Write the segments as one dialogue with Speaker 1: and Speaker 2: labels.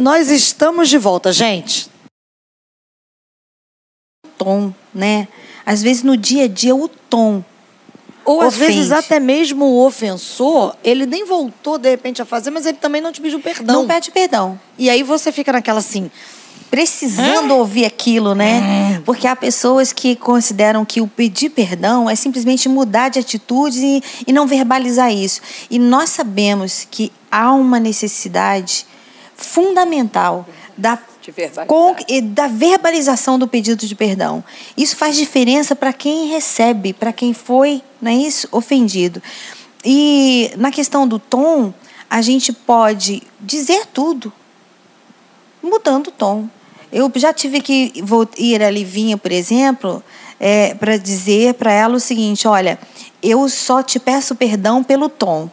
Speaker 1: Nós estamos de volta, gente.
Speaker 2: Tom, né? Às vezes no dia a dia o tom.
Speaker 1: Ou às
Speaker 2: ofende.
Speaker 1: vezes até mesmo o ofensor, ele nem voltou de repente a fazer, mas ele também não te pediu perdão.
Speaker 2: Não pede perdão.
Speaker 1: E aí você fica naquela assim,
Speaker 2: Precisando ouvir aquilo, né? Porque há pessoas que consideram que o pedir perdão é simplesmente mudar de atitude e, e não verbalizar isso. E nós sabemos que há uma necessidade fundamental da com- da verbalização do pedido de perdão. Isso faz diferença para quem recebe, para quem foi, não é isso, ofendido. E na questão do tom, a gente pode dizer tudo, mudando o tom. Eu já tive que vou ir a Livinha, por exemplo, para dizer para ela o seguinte: olha, eu só te peço perdão pelo tom,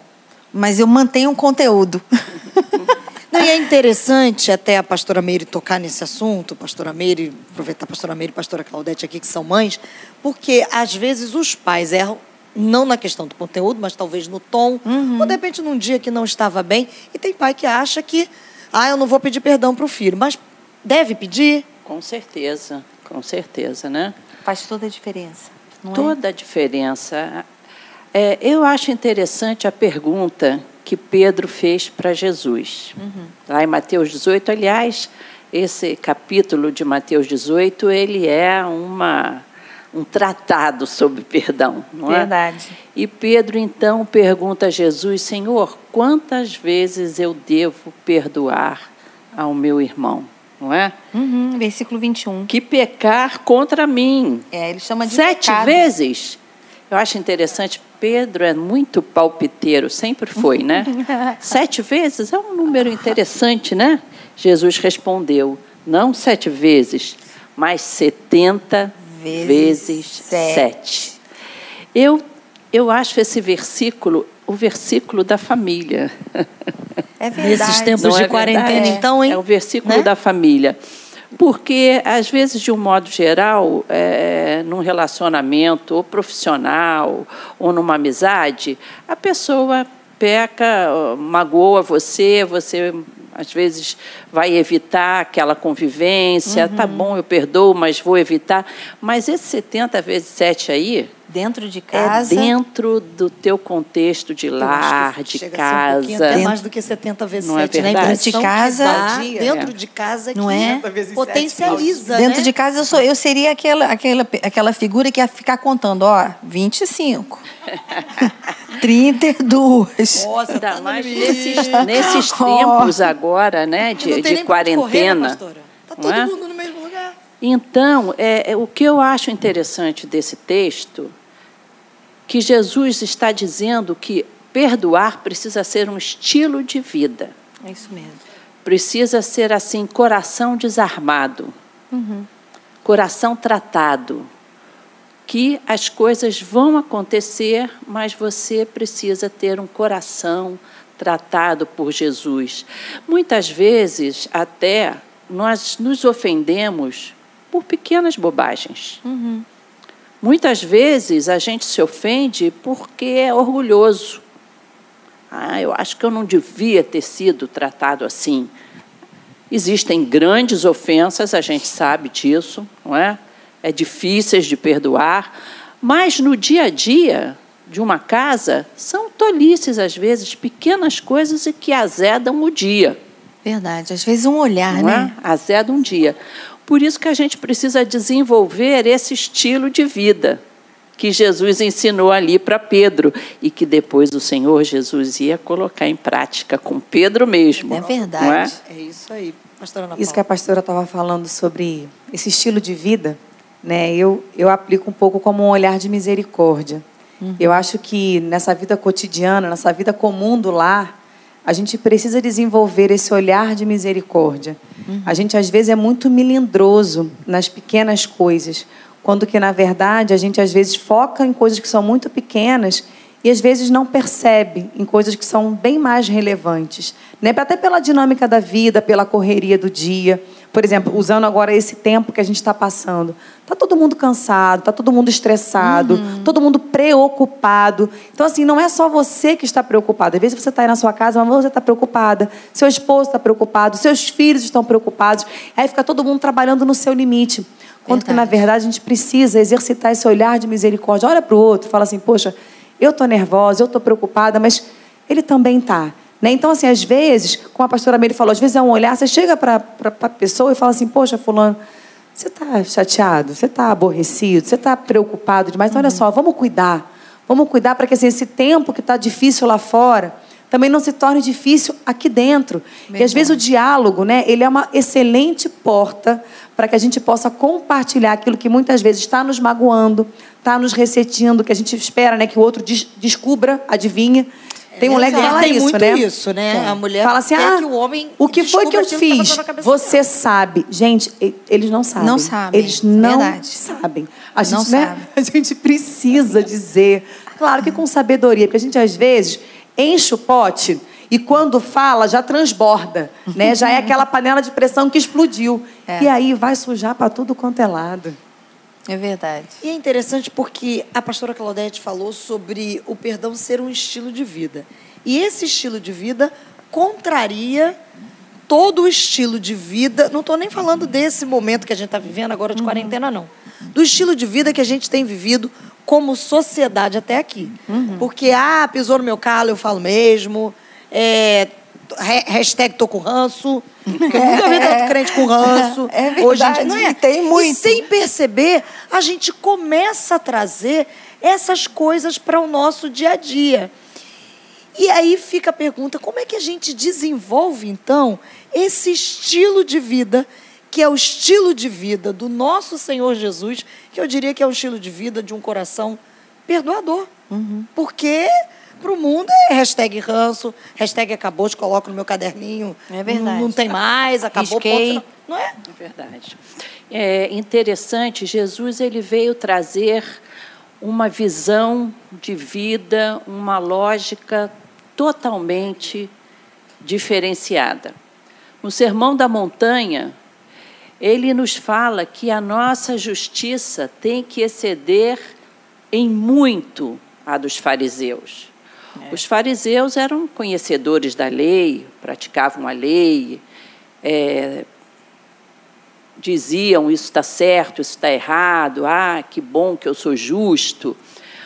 Speaker 2: mas eu mantenho um conteúdo.
Speaker 1: Não, e é interessante até a pastora Meire tocar nesse assunto, pastora Meire, aproveitar a pastora Meire e a pastora Claudete aqui, que são mães, porque às vezes os pais erram, não na questão do conteúdo, mas talvez no tom, ou de repente num dia que não estava bem, e tem pai que acha que, ah, eu não vou pedir perdão para o filho, mas deve pedir.
Speaker 3: Com certeza, com certeza, né?
Speaker 2: Faz toda a diferença. Não é?
Speaker 3: Toda a diferença. É, eu acho interessante a pergunta que Pedro fez para Jesus. Lá em Mateus 18, aliás, esse capítulo de Mateus 18, ele é uma, um tratado sobre perdão, não é?
Speaker 2: Verdade.
Speaker 3: E Pedro então pergunta a Jesus: Senhor, quantas vezes eu devo perdoar ao meu irmão? Não é?
Speaker 2: Uhum, versículo 21.
Speaker 3: Que pecar contra mim.
Speaker 2: É, ele chama de
Speaker 3: Sete
Speaker 2: pecado.
Speaker 3: vezes? Eu acho interessante, Pedro é muito palpiteiro, sempre foi, né? sete vezes é um número interessante, né? Jesus respondeu: não sete vezes, mas setenta
Speaker 2: Vezes
Speaker 3: vezes,
Speaker 2: sete.
Speaker 3: sete. Eu, eu acho esse versículo o versículo da família.
Speaker 2: É verdade.
Speaker 1: Nesses tempos
Speaker 3: Não
Speaker 1: de
Speaker 3: é
Speaker 1: quarentena,
Speaker 3: verdade?
Speaker 1: então, hein?
Speaker 3: É o versículo
Speaker 1: Né?
Speaker 3: da família. Porque, às vezes, de um modo geral, é, num relacionamento ou profissional ou numa amizade, a pessoa peca, magoa você, você às vezes vai evitar aquela convivência. Tá
Speaker 1: Uhum.
Speaker 3: bom, eu perdoo, mas vou evitar. Mas esse 70 vezes 7 aí
Speaker 2: Dentro de casa.
Speaker 3: é dentro do teu contexto de lar, de
Speaker 1: chega a ser um
Speaker 3: casa.
Speaker 1: até mais do que 70 vezes
Speaker 3: Não é
Speaker 1: 7, né? A
Speaker 3: verdade?
Speaker 1: impressão
Speaker 2: Dentro de casa-
Speaker 1: dá, dentro
Speaker 3: É.
Speaker 1: de casa
Speaker 2: Não
Speaker 1: que
Speaker 2: é?
Speaker 4: 70 vezes
Speaker 1: potencializa,
Speaker 2: Dentro
Speaker 1: né?
Speaker 2: de casa eu, sou, eu seria aquela, aquela, aquela figura que ia ficar contando, ó, 25. 32.
Speaker 1: Nossa,
Speaker 3: Ainda
Speaker 1: tá
Speaker 3: mais nesses, nesses
Speaker 2: Oh.
Speaker 3: tempos agora, né,
Speaker 1: Não
Speaker 3: de, de quarentena.
Speaker 1: Correr, né, tá
Speaker 3: não
Speaker 1: todo
Speaker 3: é?
Speaker 1: mundo.
Speaker 3: Então, é, é, o que eu acho interessante desse texto, que Jesus está dizendo que perdoar precisa ser um estilo de vida.
Speaker 2: É isso mesmo.
Speaker 3: Precisa ser assim, coração desarmado, coração tratado, que as coisas vão acontecer, mas você precisa ter um coração tratado por Jesus. Muitas vezes, até nós nos ofendemos por pequenas bobagens. Muitas vezes a gente se ofende porque é orgulhoso. Ah, eu acho que eu não devia ter sido tratado assim. Existem grandes ofensas, a gente sabe disso, não é? É difíceis de perdoar, mas no dia a dia de uma casa são tolices às vezes, pequenas coisas e que azedam o dia
Speaker 2: Verdade. Às vezes um olhar,
Speaker 3: não
Speaker 2: né?
Speaker 3: é? Azeda um dia. Por isso que a gente precisa desenvolver esse estilo de vida que Jesus ensinou ali para Pedro e que depois o Senhor Jesus ia colocar em prática com Pedro mesmo.
Speaker 2: É
Speaker 3: não
Speaker 2: verdade.
Speaker 1: É isso aí, pastora Ana
Speaker 4: Isso que a pastora estava falando sobre esse estilo de vida, né? Eu, eu aplico um pouco como um olhar de misericórdia. Eu acho que nessa vida cotidiana, nessa vida comum do lar, a gente precisa desenvolver esse olhar de misericórdia. A gente às vezes é muito melindroso nas pequenas coisas, quando que na verdade a gente às vezes foca em coisas que são muito pequenas e às vezes não percebe em coisas que são bem mais relevantes, né? Até pela dinâmica da vida, pela correria do dia. Por exemplo, usando agora esse tempo que a gente está passando, tá todo mundo cansado, tá todo mundo estressado, uhum. todo mundo preocupado. Então, assim, não é só você que está preocupado. Às vezes você está aí na sua casa, mas você está preocupada, seu esposo está preocupado, seus filhos estão preocupados. Aí fica todo mundo trabalhando no seu limite. Quando que, na verdade, a gente precisa exercitar esse olhar de misericórdia. Olha para o outro, fala assim, poxa, eu estou nervosa, eu estou preocupada, mas ele também está. Né? Então, assim, às vezes, como a pastora Meire falou, às vezes é um olhar, você chega para a pessoa e fala assim, poxa, fulano, você está chateado, você está aborrecido, você está preocupado demais. Então, olha só, vamos cuidar. Vamos cuidar para que assim, esse tempo que está difícil lá fora também não se torne difícil aqui dentro. Verdade. E às vezes o diálogo, né, ele é uma excelente porta para que a gente possa compartilhar aquilo que muitas vezes está nos magoando, está nos ressentindo, que a gente espera né, que o outro des descubra, adivinha. Tem um leque que fala
Speaker 1: tem
Speaker 4: isso,
Speaker 1: muito
Speaker 4: né?
Speaker 1: isso, né? A mulher
Speaker 4: fala assim,
Speaker 1: ah,
Speaker 4: que
Speaker 1: o homem
Speaker 4: o que foi que eu fiz? Que Você sabe. Gente, eles não sabem.
Speaker 2: Não sabem.
Speaker 4: Eles não Verdade. sabem. A gente, não né? sabe. A gente precisa dizer. Claro que com sabedoria, porque a gente às vezes enche o pote e quando fala já transborda, né? Já é aquela panela de pressão que explodiu. É. E aí vai sujar para tudo quanto é lado.
Speaker 2: É verdade.
Speaker 1: E é interessante porque a pastora Claudete falou sobre o perdão ser um estilo de vida. E esse estilo de vida contraria todo o estilo de vida. Não estou nem falando desse momento que a gente está vivendo agora de uhum. quarentena, não. Do estilo de vida que a gente tem vivido como sociedade até aqui. Uhum. Porque, ah, pisou no meu calo, eu falo mesmo. É, hashtag tô com ranço. Nunca vi tanto crente com ranço.
Speaker 2: É verdade, Hoje não é? tem muito.
Speaker 1: E sem perceber, a gente começa a trazer essas coisas para o nosso dia a dia. E aí fica a pergunta: como é que a gente desenvolve, então, esse estilo de vida, que é o estilo de vida do nosso Senhor Jesus, que eu diria que é o estilo de vida de um coração perdoador? Uhum. Porque para o mundo é hashtag ranço, hashtag acabou, te coloco no meu caderninho.
Speaker 2: É verdade. Não,
Speaker 1: não tem mais, acabou,
Speaker 2: Risquei. ponto.
Speaker 1: Não é?
Speaker 3: É verdade. É interessante, Jesus ele veio trazer uma visão de vida, uma lógica totalmente diferenciada. No Sermão da Montanha, ele nos fala que a nossa justiça tem que exceder em muito a dos fariseus. É. Os fariseus eram conhecedores da lei, praticavam a lei, é, diziam isso está certo, isso está errado, ah, que bom que eu sou justo.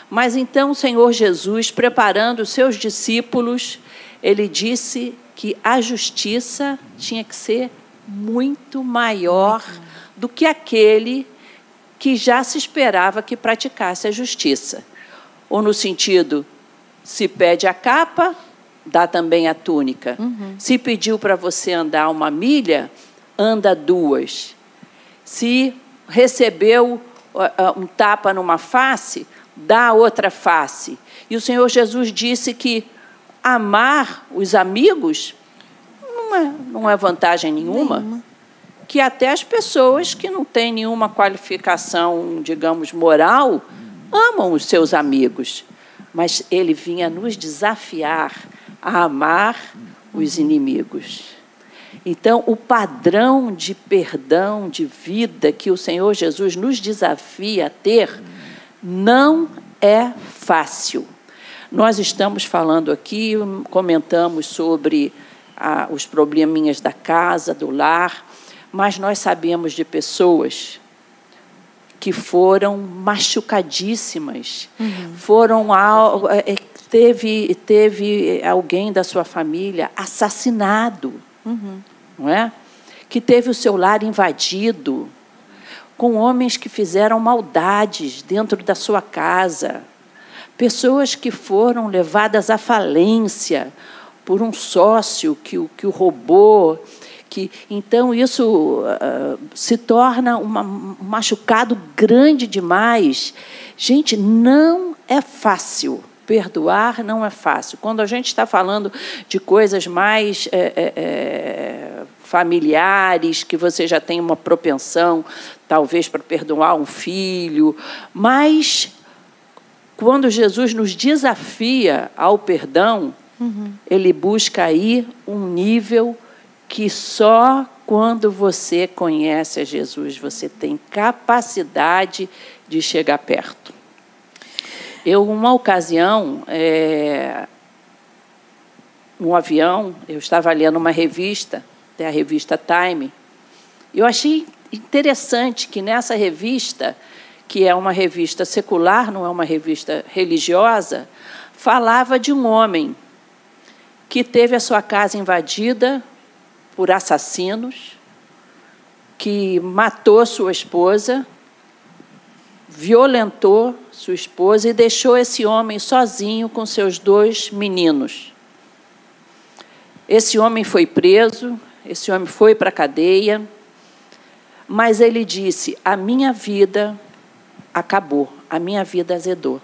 Speaker 3: Mas então o Senhor Jesus, preparando os seus discípulos, ele disse que a justiça tinha que ser muito maior do que aquele que já se esperava que praticasse a justiça. Ou no sentido, se pede a capa, dá também a túnica. Uhum. Se pediu para você andar uma milha, anda duas. Se recebeu um tapa numa face, dá outra face. E o Senhor Jesus disse que amar os amigos não é, não é vantagem nenhuma. nenhuma. Que até as pessoas que não têm nenhuma qualificação, digamos, moral, amam os seus amigos mas ele vinha nos desafiar a amar os inimigos. Então, o padrão de perdão, de vida que o Senhor Jesus nos desafia a ter, não é fácil. Nós estamos falando aqui, comentamos sobre ah, os probleminhas da casa, do lar, mas nós sabemos de pessoas que foram machucadíssimas. Uhum. Foram é, teve teve alguém da sua família assassinado, uhum. não é? Que teve o seu lar invadido com homens que fizeram maldades dentro da sua casa, pessoas que foram levadas à falência por um sócio que o que o roubou que então isso uh, se torna uma, um machucado grande demais. Gente, não é fácil. Perdoar não é fácil. Quando a gente está falando de coisas mais é, é, é, familiares, que você já tem uma propensão, talvez, para perdoar um filho, mas quando Jesus nos desafia ao perdão, uhum. ele busca aí um nível que só quando você conhece a Jesus, você tem capacidade de chegar perto. Eu, uma ocasião, é, um avião, eu estava lendo uma revista, a revista Time, eu achei interessante que nessa revista, que é uma revista secular, não é uma revista religiosa, falava de um homem que teve a sua casa invadida por assassinos, que matou sua esposa, violentou sua esposa e deixou esse homem sozinho com seus dois meninos. Esse homem foi preso, esse homem foi para a cadeia, mas ele disse: A minha vida acabou, a minha vida azedou.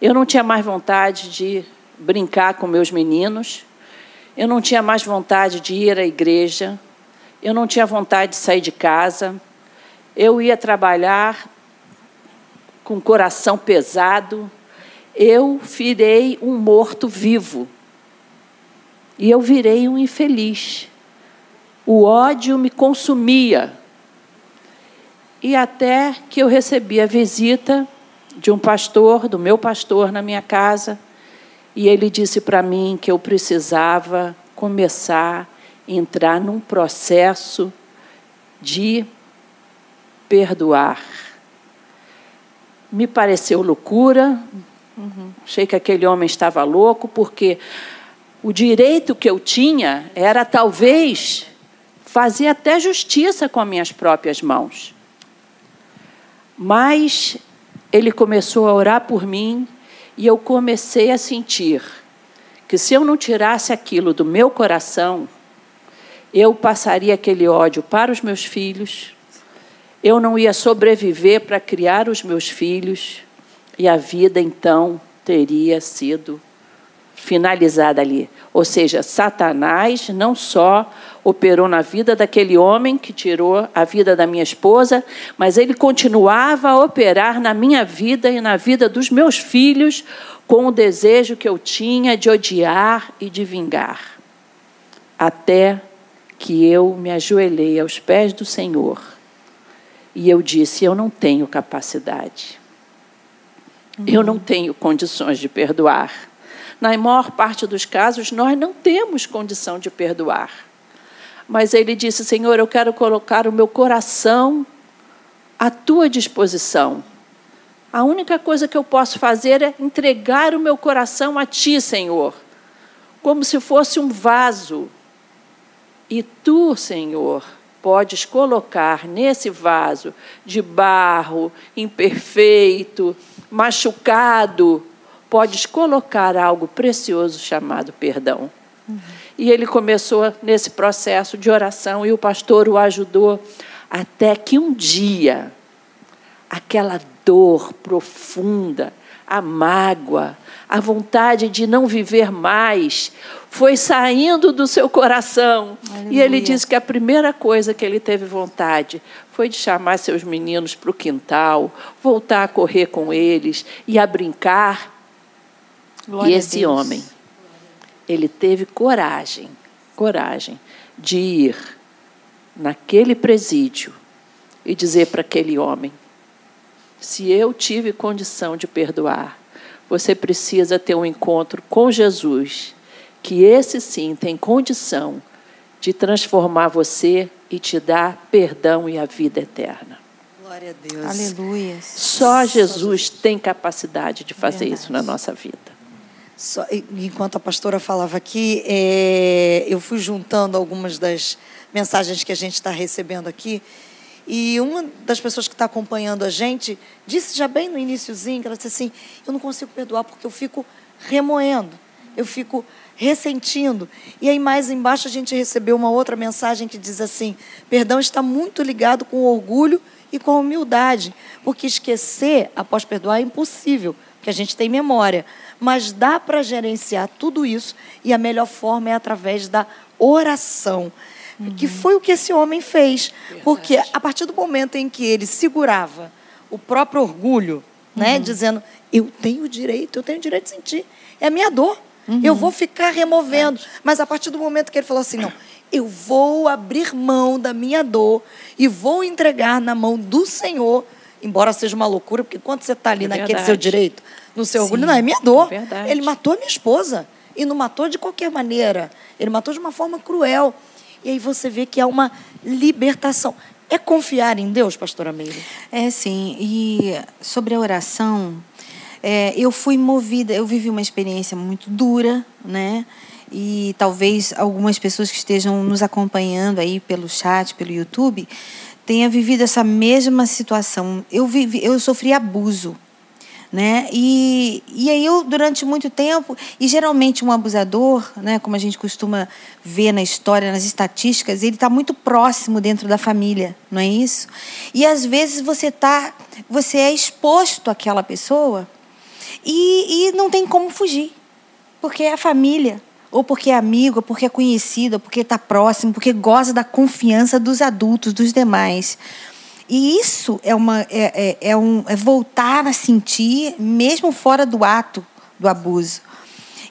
Speaker 3: Eu não tinha mais vontade de brincar com meus meninos, eu não tinha mais vontade de ir à igreja, eu não tinha vontade de sair de casa, eu ia trabalhar com o coração pesado, eu virei um morto vivo. E eu virei um infeliz. O ódio me consumia. E até que eu recebi a visita de um pastor, do meu pastor, na minha casa, e ele disse para mim que eu precisava começar a entrar num processo de perdoar. Me pareceu loucura, uhum. achei que aquele homem estava louco, porque o direito que eu tinha era talvez fazer até justiça com as minhas próprias mãos. Mas ele começou a orar por mim e eu comecei a sentir que se eu não tirasse aquilo do meu coração, eu passaria aquele ódio para os meus filhos, eu não ia sobreviver para criar os meus filhos, e a vida então teria sido finalizada ali. Ou seja, Satanás não só operou na vida daquele homem que tirou a vida da minha esposa, mas ele continuava a operar na minha vida e na vida dos meus filhos com o desejo que eu tinha de odiar e de vingar. Até que eu me ajoelhei aos pés do Senhor e eu disse: Eu não tenho capacidade. Eu não tenho condições de perdoar. Na maior parte dos casos, nós não temos condição de perdoar. Mas ele disse: Senhor, eu quero colocar o meu coração à tua disposição. A única coisa que eu posso fazer é entregar o meu coração a ti, Senhor, como se fosse um vaso. E tu, Senhor, podes colocar nesse vaso de barro, imperfeito, machucado, podes colocar algo precioso chamado perdão. Uhum. E ele começou nesse processo de oração e o pastor o ajudou até que um dia aquela dor profunda, a mágoa, a vontade de não viver mais foi saindo do seu coração. Aleluia. E ele disse que a primeira coisa que ele teve vontade foi de chamar seus meninos para o quintal, voltar a correr com eles e a brincar Glória e esse homem, ele teve coragem, coragem de ir naquele presídio e dizer para aquele homem: se eu tive condição de perdoar, você precisa ter um encontro com Jesus, que esse sim tem condição de transformar você e te dar perdão e a vida eterna.
Speaker 1: Glória a Deus.
Speaker 2: Aleluia.
Speaker 3: Só Jesus tem capacidade de fazer Verdade. isso na nossa vida.
Speaker 1: Só, enquanto a pastora falava aqui, é, eu fui juntando algumas das mensagens que a gente está recebendo aqui. E uma das pessoas que está acompanhando a gente disse já bem no iníciozinho, que ela disse assim, eu não consigo perdoar porque eu fico remoendo, eu fico ressentindo. E aí mais embaixo a gente recebeu uma outra mensagem que diz assim, perdão está muito ligado com orgulho e com humildade, porque esquecer após perdoar é impossível, porque a gente tem memória mas dá para gerenciar tudo isso e a melhor forma é através da oração. Uhum. Que foi o que esse homem fez. Verdade. Porque a partir do momento em que ele segurava o próprio orgulho, né, uhum. dizendo: Eu tenho direito, eu tenho direito de sentir, é a minha dor. Uhum. Eu vou ficar removendo. Mas a partir do momento que ele falou assim: Não, eu vou abrir mão da minha dor e vou entregar na mão do Senhor, embora seja uma loucura, porque quando você está ali
Speaker 3: É
Speaker 1: naquele
Speaker 3: verdade.
Speaker 1: seu direito, no seu orgulho,
Speaker 3: Sim,
Speaker 1: não, é minha dor.
Speaker 3: é verdade.
Speaker 1: Ele matou a minha esposa. E não matou de qualquer maneira. Ele matou de uma forma cruel. E aí você vê que há uma libertação. É confiar em Deus, pastora Meire?
Speaker 2: É, sim. E sobre a oração, é, eu fui movida, eu vivi uma experiência muito dura, né? E talvez algumas pessoas que estejam nos acompanhando aí pelo chat, pelo YouTube, tenham vivido essa mesma situação. Eu vivi, eu sofri abuso, né? E, e aí eu durante muito tempo e geralmente um abusador, né, como a gente costuma ver na história, nas estatísticas, ele está muito próximo dentro da família, não é isso? E às vezes você tá, você é exposto àquela pessoa e, e não tem como fugir, porque é a família ou porque é amigo, ou porque é conhecido, ou porque está próximo, porque goza da confiança dos adultos, dos demais. E isso é, uma, é, é, é um, é voltar a sentir, mesmo fora do ato do abuso.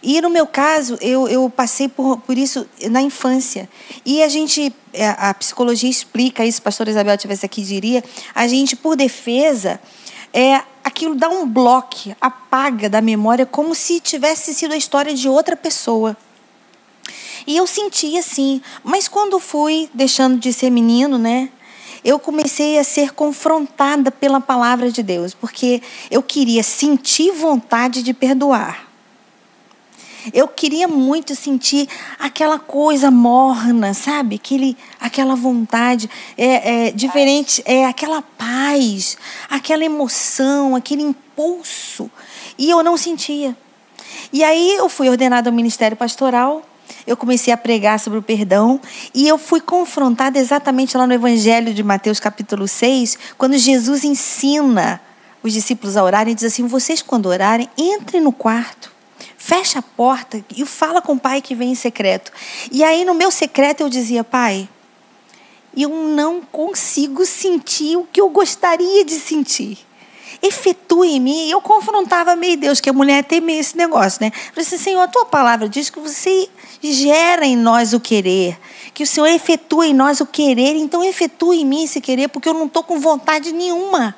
Speaker 2: E no meu caso, eu, eu passei por, por isso na infância. E a gente, é, a psicologia explica isso, pastora Isabel tivesse aqui, diria, a gente, por defesa, é, aquilo dá um bloco, apaga da memória, como se tivesse sido a história de outra pessoa. E eu senti assim, mas quando fui deixando de ser menino, né? Eu comecei a ser confrontada pela palavra de Deus, porque eu queria sentir vontade de perdoar. Eu queria muito sentir aquela coisa morna, sabe? Aquele, aquela vontade é, é, diferente, é aquela paz, aquela emoção, aquele impulso. E eu não sentia. E aí eu fui ordenada ao ministério pastoral eu comecei a pregar sobre o perdão e eu fui confrontada exatamente lá no Evangelho de Mateus, capítulo 6, quando Jesus ensina os discípulos a orarem, diz assim: vocês, quando orarem, entrem no quarto, fecha a porta e fala com o pai que vem em secreto. E aí, no meu secreto, eu dizia: pai, eu não consigo sentir o que eu gostaria de sentir efetua em mim. E eu confrontava meio Deus, que a mulher tem meio esse negócio, né? Eu falei assim, Senhor, a tua palavra diz que você gera em nós o querer, que o Senhor efetua em nós o querer, então efetua em mim esse querer, porque eu não estou com vontade nenhuma.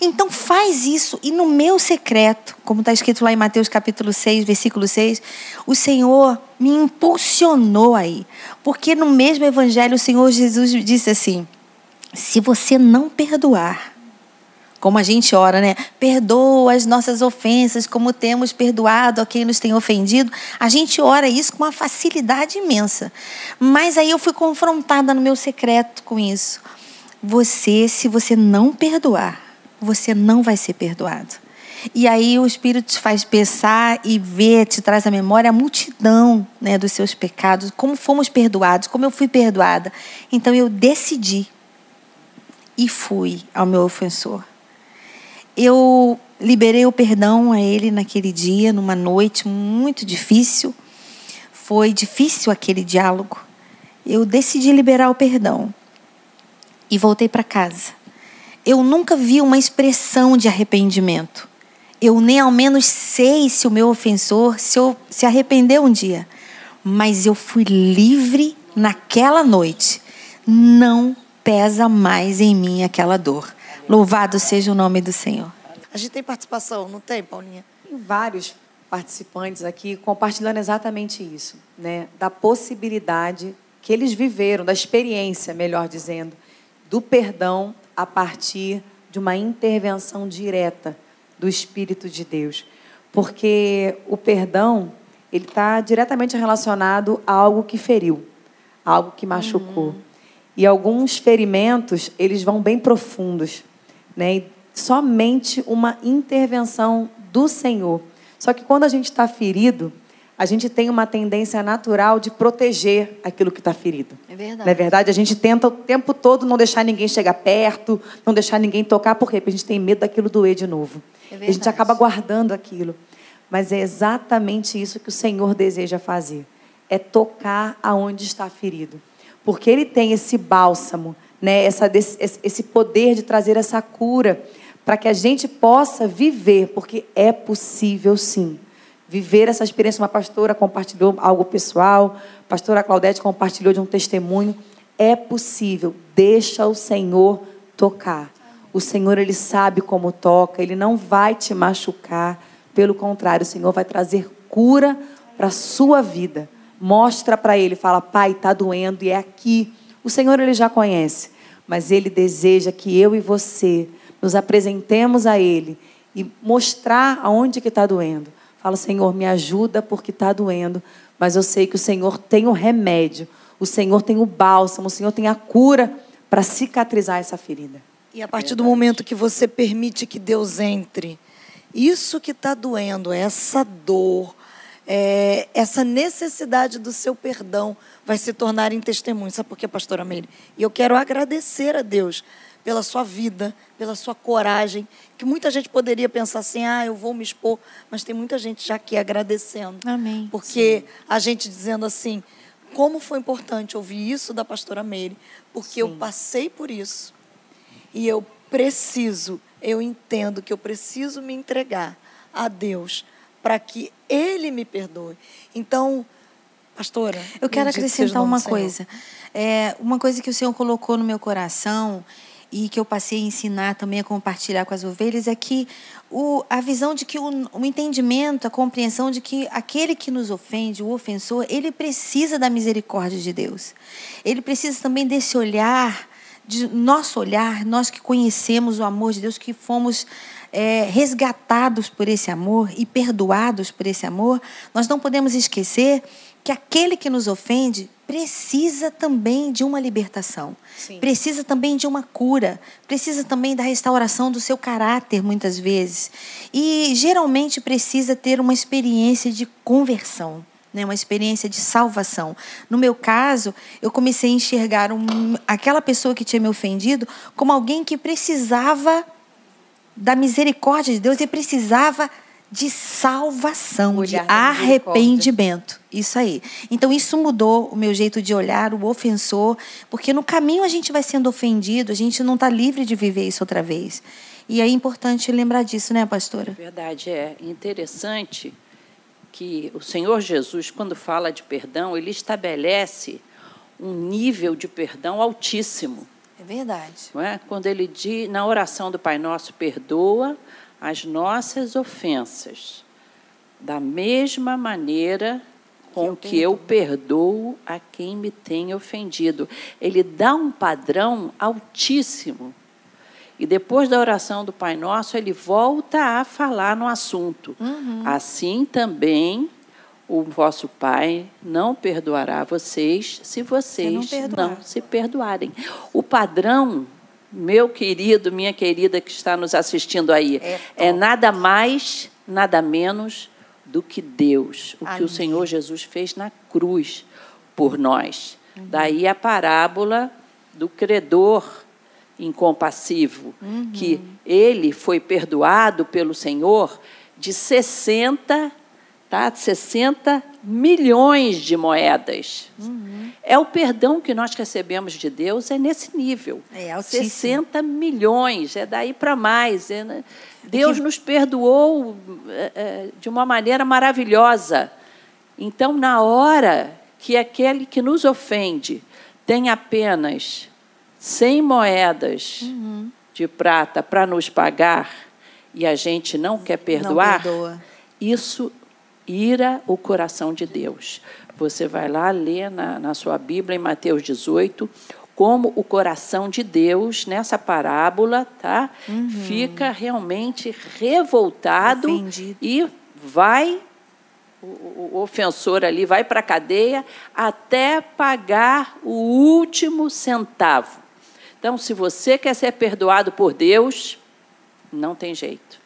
Speaker 2: Então faz isso, e no meu secreto, como está escrito lá em Mateus capítulo 6, versículo 6, o Senhor me impulsionou aí. Porque no mesmo evangelho o Senhor Jesus disse assim: se você não perdoar, como a gente ora, né? Perdoa as nossas ofensas, como temos perdoado a quem nos tem ofendido. A gente ora isso com uma facilidade imensa. Mas aí eu fui confrontada no meu secreto com isso. Você, se você não perdoar, você não vai ser perdoado. E aí o Espírito te faz pensar e ver, te traz à memória a multidão né, dos seus pecados, como fomos perdoados, como eu fui perdoada. Então eu decidi e fui ao meu ofensor eu liberei o perdão a ele naquele dia, numa noite muito difícil. Foi difícil aquele diálogo. Eu decidi liberar o perdão e voltei para casa. Eu nunca vi uma expressão de arrependimento. Eu nem ao menos sei se o meu ofensor se, eu, se arrependeu um dia. Mas eu fui livre naquela noite. Não pesa mais em mim aquela dor. Louvado seja o nome do Senhor.
Speaker 1: A gente tem participação, não tem, Paulinha?
Speaker 4: Tem vários participantes aqui compartilhando exatamente isso, né? Da possibilidade que eles viveram, da experiência, melhor dizendo, do perdão a partir de uma intervenção direta do Espírito de Deus. Porque o perdão, ele está diretamente relacionado a algo que feriu, a algo que machucou. Uhum. E alguns ferimentos, eles vão bem profundos. Né? E somente uma intervenção do Senhor. Só que quando a gente está ferido, a gente tem uma tendência natural de proteger aquilo que está ferido.
Speaker 2: É verdade.
Speaker 4: Na verdade, a gente tenta o tempo todo não deixar ninguém chegar perto, não deixar ninguém tocar, por quê? Porque a gente tem medo daquilo doer de novo.
Speaker 2: É
Speaker 4: a gente acaba guardando aquilo. Mas é exatamente isso que o Senhor deseja fazer. É tocar aonde está ferido. Porque Ele tem esse bálsamo, né? Essa, esse poder de trazer essa cura para que a gente possa viver, porque é possível sim viver essa experiência. Uma pastora compartilhou algo pessoal, a pastora Claudete compartilhou de um testemunho. É possível, deixa o Senhor tocar. O Senhor, Ele sabe como toca, Ele não vai te machucar. Pelo contrário, o Senhor vai trazer cura para a sua vida. Mostra para Ele, fala, Pai, está doendo e é aqui. O Senhor, Ele já conhece, mas Ele deseja que eu e você nos apresentemos a Ele e mostrar aonde que está doendo. Fala, Senhor, me ajuda porque está doendo, mas eu sei que o Senhor tem o remédio, o Senhor tem o bálsamo, o Senhor tem a cura para cicatrizar essa ferida.
Speaker 1: E a partir do momento que você permite que Deus entre, isso que está doendo, essa dor, é, essa necessidade do seu perdão vai se tornar em testemunho. Sabe por quê, pastora Meire? E eu quero agradecer a Deus pela sua vida, pela sua coragem, que muita gente poderia pensar assim, ah, eu vou me expor, mas tem muita gente já aqui agradecendo.
Speaker 2: Amém.
Speaker 1: Porque Sim. a gente dizendo assim, como foi importante ouvir isso da pastora Meire, porque Sim. eu passei por isso. E eu preciso, eu entendo que eu preciso me entregar a Deus para que Ele me perdoe. Então, pastora.
Speaker 2: Eu quero acrescentar uma coisa. É, uma coisa que o Senhor colocou no meu coração e que eu passei a ensinar também a compartilhar com as ovelhas é que o, a visão de que o, o entendimento, a compreensão de que aquele que nos ofende, o ofensor, ele precisa da misericórdia de Deus. Ele precisa também desse olhar de nosso olhar, nós que conhecemos o amor de Deus, que fomos é, resgatados por esse amor e perdoados por esse amor, nós não podemos esquecer que aquele que nos ofende precisa também de uma libertação, Sim. precisa também de uma cura, precisa também da restauração do seu caráter, muitas vezes. E geralmente precisa ter uma experiência de conversão né, uma experiência de salvação. No meu caso, eu comecei a enxergar um, aquela pessoa que tinha me ofendido como alguém que precisava da misericórdia de Deus e precisava de salvação, de arrependimento. Isso aí. Então, isso mudou o meu jeito de olhar o ofensor, porque no caminho a gente vai sendo ofendido, a gente não está livre de viver isso outra vez. E é importante lembrar disso, né, pastora?
Speaker 3: Verdade, é interessante que o Senhor Jesus, quando fala de perdão, ele estabelece um nível de perdão altíssimo.
Speaker 2: É verdade.
Speaker 3: Não é? Quando ele diz, na oração do Pai Nosso, perdoa as nossas ofensas, da mesma maneira com que eu, que eu perdoo a quem me tem ofendido. Ele dá um padrão altíssimo e depois da oração do Pai Nosso, ele volta a falar no assunto. Uhum. Assim também o vosso Pai não perdoará vocês se vocês se não, não, se perdoarem. O padrão, meu querido, minha querida que está nos assistindo aí, é, é nada mais, nada menos do que Deus, o Amém. que o Senhor Jesus fez na cruz por nós. Uhum. Daí a parábola do credor incompassivo, uhum. que ele foi perdoado pelo Senhor de 60, tá? 60 milhões de moedas. Uhum. É o perdão que nós recebemos de Deus, é nesse nível.
Speaker 2: É
Speaker 3: 60 milhões, é daí para mais. É, né? Deus que... nos perdoou é, é, de uma maneira maravilhosa. Então, na hora que aquele que nos ofende tem apenas 100 moedas uhum. de prata para nos pagar e a gente não quer perdoar,
Speaker 2: não
Speaker 3: isso ira o coração de Deus. Você vai lá ler na, na sua Bíblia, em Mateus 18, como o coração de Deus, nessa parábola, tá? Uhum. fica realmente revoltado
Speaker 2: Ofendido.
Speaker 3: e vai o, ofensor ali vai para a cadeia até pagar o último centavo. Então, se você quer ser perdoado por Deus, não tem jeito.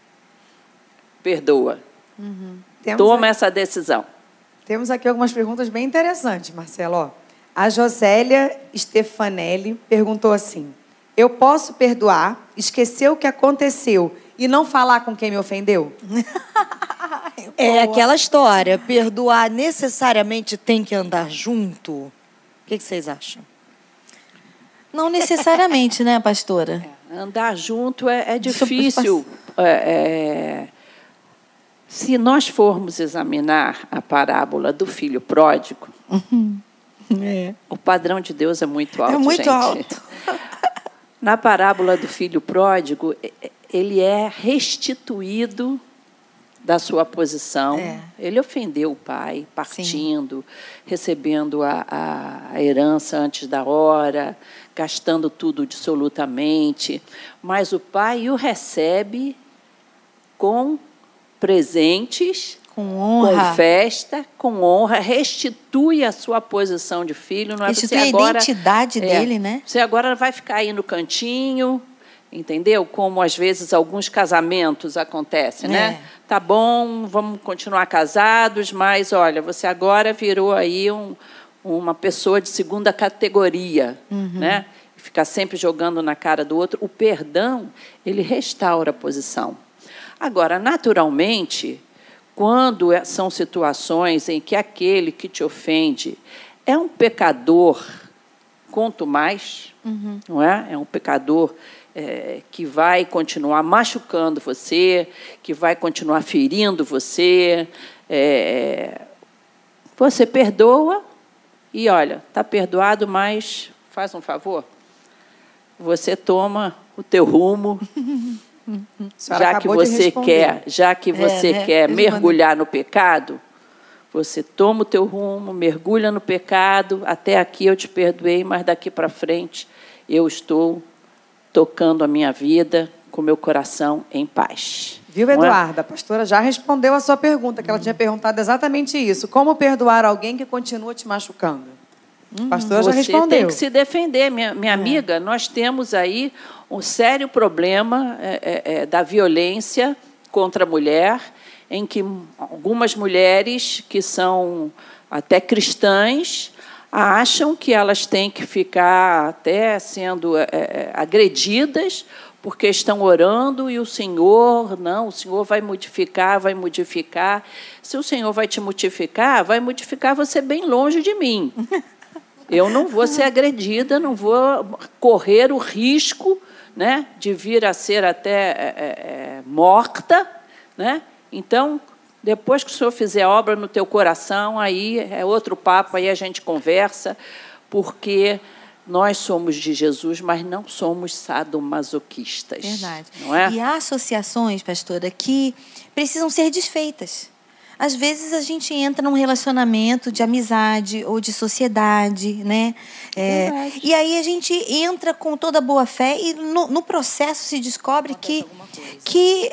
Speaker 3: Perdoa. Uhum. Toma aqui, essa decisão.
Speaker 4: Temos aqui algumas perguntas bem interessantes, Marcelo. A Josélia Stefanelli perguntou assim: Eu posso perdoar, esquecer o que aconteceu e não falar com quem me ofendeu?
Speaker 1: é aquela história. Perdoar necessariamente tem que andar junto? O que, que vocês acham?
Speaker 2: Não necessariamente, né, pastora?
Speaker 3: É, andar junto é, é difícil. É, é, Se nós formos examinar a parábola do filho pródigo,
Speaker 2: É.
Speaker 3: o padrão de Deus é muito alto.
Speaker 2: É muito
Speaker 3: gente.
Speaker 2: alto.
Speaker 3: Na parábola do filho pródigo, ele é restituído da sua posição.
Speaker 2: É.
Speaker 3: Ele ofendeu o pai, partindo, recebendo a, a- a herança antes da hora, gastando tudo absolutamente. Mas o pai o recebe com presentes,
Speaker 2: Com honra.
Speaker 3: com festa, com honra, restitui a sua posição de filho. Não é
Speaker 2: Restitui
Speaker 3: você
Speaker 2: a
Speaker 3: agora,
Speaker 2: identidade
Speaker 3: É,
Speaker 2: dele, né?
Speaker 3: Você agora vai ficar aí no cantinho, entendeu? Como às vezes alguns casamentos acontecem, né?
Speaker 2: É.
Speaker 3: Tá bom, vamos continuar casados, mas olha, você agora virou aí um- uma pessoa de segunda categoria,
Speaker 2: Uhum.
Speaker 3: né? Ficar sempre jogando na cara do outro. O perdão, ele restaura a posição. Agora, naturalmente, quando é- são situações em que aquele que te ofende é um pecador, quanto mais, não é? É um pecador é, que vai continuar machucando você, que vai continuar ferindo você. é, você perdoa e olha, está perdoado, mas faz um favor. Você toma o teu rumo, já que você quer, já que você
Speaker 2: né?
Speaker 3: quer mergulhar no pecado, você toma o teu rumo, mergulha no pecado. Até aqui eu te perdoei, mas daqui para frente eu estou tocando a minha vida com meu coração em paz.
Speaker 4: Viu,
Speaker 3: é?
Speaker 4: Eduarda? A pastora já respondeu a sua pergunta, que ela tinha perguntado exatamente isso. Como perdoar alguém que continua te machucando? A pastora já
Speaker 3: Você
Speaker 4: respondeu.
Speaker 3: tem que se defender, minha, minha amiga. Nós temos aí um sério problema é, é, é, da violência contra a mulher, em que algumas mulheres que são até cristãs acham que elas têm que ficar até sendo é, é, agredidas porque estão orando e o Senhor, não, o Senhor vai modificar, vai modificar. Se o Senhor vai te modificar, vai modificar você bem longe de mim. Eu não vou ser agredida, não vou correr o risco né, de vir a ser até é, é, morta. Né? Então, depois que o senhor fizer obra no teu coração, aí é outro papo, aí a gente conversa, porque nós somos de Jesus, mas não somos sadomasoquistas.
Speaker 2: Verdade.
Speaker 3: Não é?
Speaker 2: E há associações, pastora, que precisam ser desfeitas. Às vezes a gente entra num relacionamento de amizade ou de sociedade, né? É, e aí a gente entra com toda boa fé e no, no processo se descobre que, que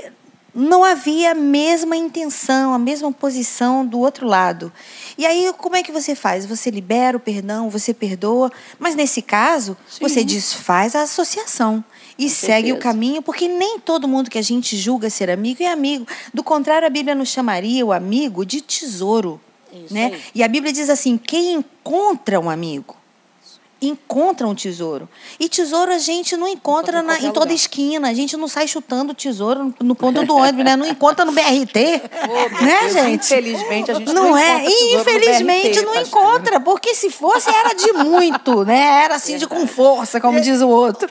Speaker 2: não havia a mesma intenção, a mesma posição do outro lado. E aí como é que você faz? Você libera o perdão, você perdoa, mas nesse caso você desfaz a associação e segue o caminho, porque nem todo mundo que a gente julga ser amigo é amigo. Do contrário, a Bíblia nos chamaria o amigo de tesouro.
Speaker 1: Isso
Speaker 2: né?
Speaker 1: aí.
Speaker 2: E a Bíblia diz assim: quem encontra um amigo, encontra um tesouro. E tesouro a gente não encontra
Speaker 1: Encontra em
Speaker 2: na- em toda
Speaker 1: lugar.
Speaker 2: esquina. A gente não sai chutando tesouro no, ponto do ônibus, né? Não encontra no BRT. né,
Speaker 4: Deus,
Speaker 2: gente?
Speaker 4: infelizmente, a gente
Speaker 2: não,
Speaker 4: não
Speaker 2: é. E infelizmente
Speaker 4: BRT,
Speaker 2: não
Speaker 4: pastora.
Speaker 2: encontra, porque se fosse era de muito, né? Era assim de com força, como diz o outro.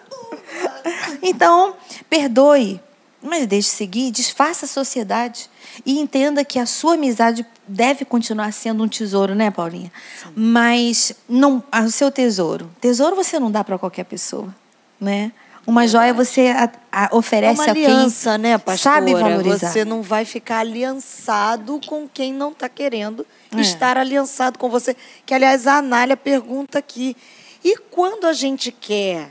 Speaker 2: Então, perdoe, mas deixe seguir, desfaça a sociedade e entenda que a sua amizade deve continuar sendo um tesouro, né, Paulinha? Mas não, ah, o seu tesouro, tesouro você não dá para qualquer pessoa, né? Uma joia você a- a-
Speaker 1: É
Speaker 2: oferece
Speaker 1: uma
Speaker 2: a quem
Speaker 1: aliança, né, pastora?
Speaker 2: sabe valorizar.
Speaker 1: Você não vai ficar aliançado com quem não está querendo
Speaker 2: É.
Speaker 1: estar aliançado com você. Que, aliás, a Anália pergunta aqui. E quando a gente quer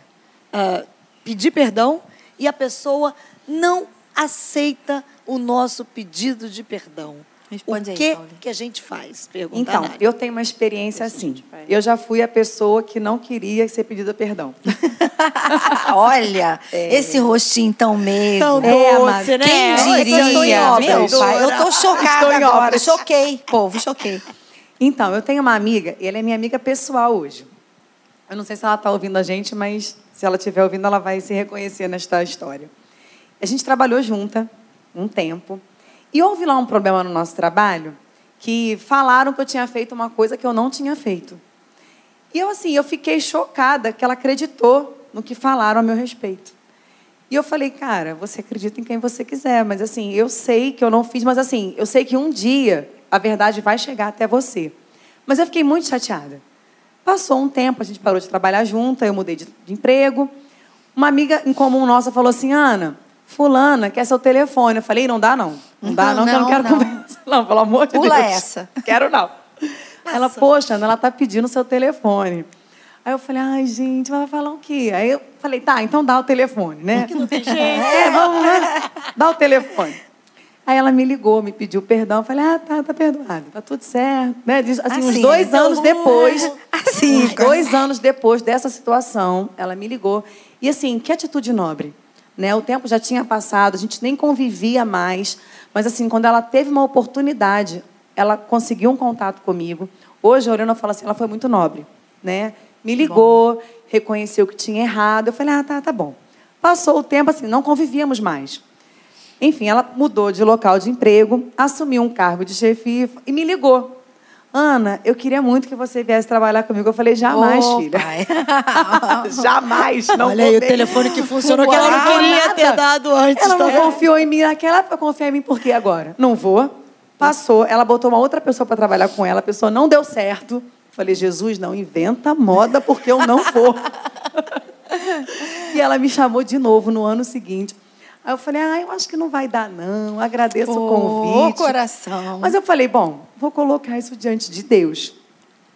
Speaker 1: ah, pedir perdão e a pessoa não aceita o nosso pedido de perdão?
Speaker 2: Responde
Speaker 1: o
Speaker 2: aí,
Speaker 1: que,
Speaker 2: Paulinha.
Speaker 1: que a gente faz? Pergunta
Speaker 4: Então, eu tenho uma experiência assim. Eu já fui a pessoa que não queria ser pedida perdão.
Speaker 2: Olha, esse rostinho tão meio.
Speaker 1: Tão
Speaker 2: é,
Speaker 1: doce, né?
Speaker 2: Quem diria? Meu pai, eu tô chocada
Speaker 4: Estou em
Speaker 2: agora. Choquei, povo, choquei.
Speaker 4: Então, eu tenho uma amiga, e ela é minha amiga pessoal hoje. Eu não sei se ela está ouvindo a gente, mas se ela estiver ouvindo, ela vai se reconhecer nesta história. A gente trabalhou junta um tempo. E houve lá um problema no nosso trabalho que falaram que eu tinha feito uma coisa que eu não tinha feito. E eu, assim, eu fiquei chocada que ela acreditou no que falaram a meu respeito. E eu falei, cara, você acredita em quem você quiser, mas assim, eu sei que eu não fiz, mas assim, eu sei que um dia a verdade vai chegar até você. Mas eu fiquei muito chateada. Passou um tempo, a gente parou de trabalhar junto, eu mudei de, de emprego. Uma amiga em comum nossa falou assim, Ana, fulana quer seu telefone. Eu falei, não dá não. Não dá não, não que eu não quero não. conversar. Não, pelo amor de
Speaker 2: Pula
Speaker 4: Deus.
Speaker 2: Pula essa.
Speaker 4: Quero não. Ela, poxa, Ana, ela tá pedindo seu telefone. Aí eu falei, ai, gente, vai falar o quê? Aí eu falei, tá, então dá o telefone, né?
Speaker 1: Que não tem jeito.
Speaker 4: É, vamos, né? Dá o telefone. Aí ela me ligou, me pediu perdão. Eu falei, ah, tá, tá perdoado, tá tudo certo. Né? Assim, assim uns dois então, anos depois, uns dois anos depois dessa situação, ela me ligou. E assim, que atitude nobre. Né? O tempo já tinha passado, a gente nem convivia mais. Mas assim, quando ela teve uma oportunidade, ela conseguiu um contato comigo. Hoje, olhando, eu falo assim, ela foi muito nobre. Né? Me ligou, bom. reconheceu que tinha errado. Eu falei, ah, tá, tá bom. Passou o tempo, assim, não convivíamos mais. Enfim, ela mudou de local de emprego, assumiu um cargo de chefia e me ligou. Ana, eu queria muito que você viesse trabalhar comigo. Eu falei, jamais, oh, filha. jamais. Não
Speaker 1: Olha aí o telefone que funcionou, que ela não queria nada. ter dado antes.
Speaker 4: Ela não tá? confiou em mim naquela época, confiou em mim por quê agora? Não vou. Passou, ela botou uma outra pessoa para trabalhar com ela, a pessoa não deu certo. Falei, Jesus, não inventa moda porque eu não vou. e ela me chamou de novo no ano seguinte. Aí eu falei, ah, eu acho que não vai dar, não. Agradeço oh, o convite.
Speaker 2: coração.
Speaker 4: Mas eu falei, bom, vou colocar isso diante de Deus.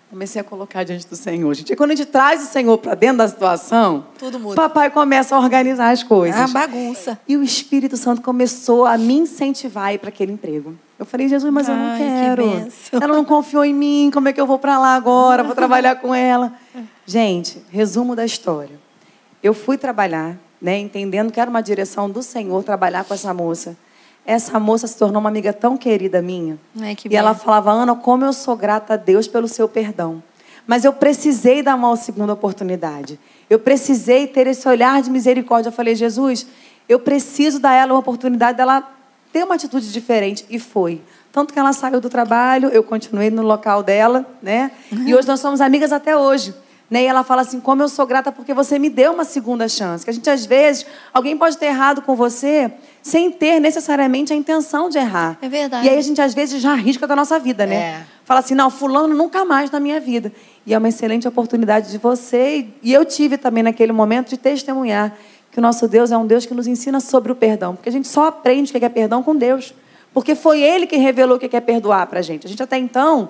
Speaker 4: Comecei a colocar diante do Senhor, gente. E quando a gente traz o Senhor para dentro da situação,
Speaker 1: Tudo muda.
Speaker 4: papai começa a organizar as coisas.
Speaker 2: É uma bagunça.
Speaker 4: E o Espírito Santo começou a me incentivar para aquele emprego. Eu falei, Jesus, mas eu não quero. Que ela não confiou em mim, como é que eu vou para lá agora? Vou trabalhar com ela. Gente, resumo da história. Eu fui trabalhar, né, entendendo que era uma direção do Senhor trabalhar com essa moça. Essa moça se tornou uma amiga tão querida minha.
Speaker 2: Ai,
Speaker 4: e ela falava, Ana, como eu sou grata a Deus pelo seu perdão. Mas eu precisei dar uma segunda oportunidade. Eu precisei ter esse olhar de misericórdia. Eu falei, Jesus, eu preciso dar ela uma oportunidade dela ter uma atitude diferente. E foi. Tanto que ela saiu do trabalho, eu continuei no local dela, né? Uhum. E hoje nós somos amigas até hoje. Né? E ela fala assim: como eu sou grata porque você me deu uma segunda chance. Que a gente, às vezes, alguém pode ter errado com você sem ter necessariamente a intenção de errar.
Speaker 2: É verdade.
Speaker 4: E aí a gente, às vezes, já arrisca da nossa vida, né? É. Fala assim: não, Fulano nunca mais na minha vida. E é uma excelente oportunidade de você. E eu tive também naquele momento de testemunhar que o nosso Deus é um Deus que nos ensina sobre o perdão. Porque a gente só aprende o que é perdão com Deus. Porque foi Ele que revelou o que é perdoar para a gente. A gente até então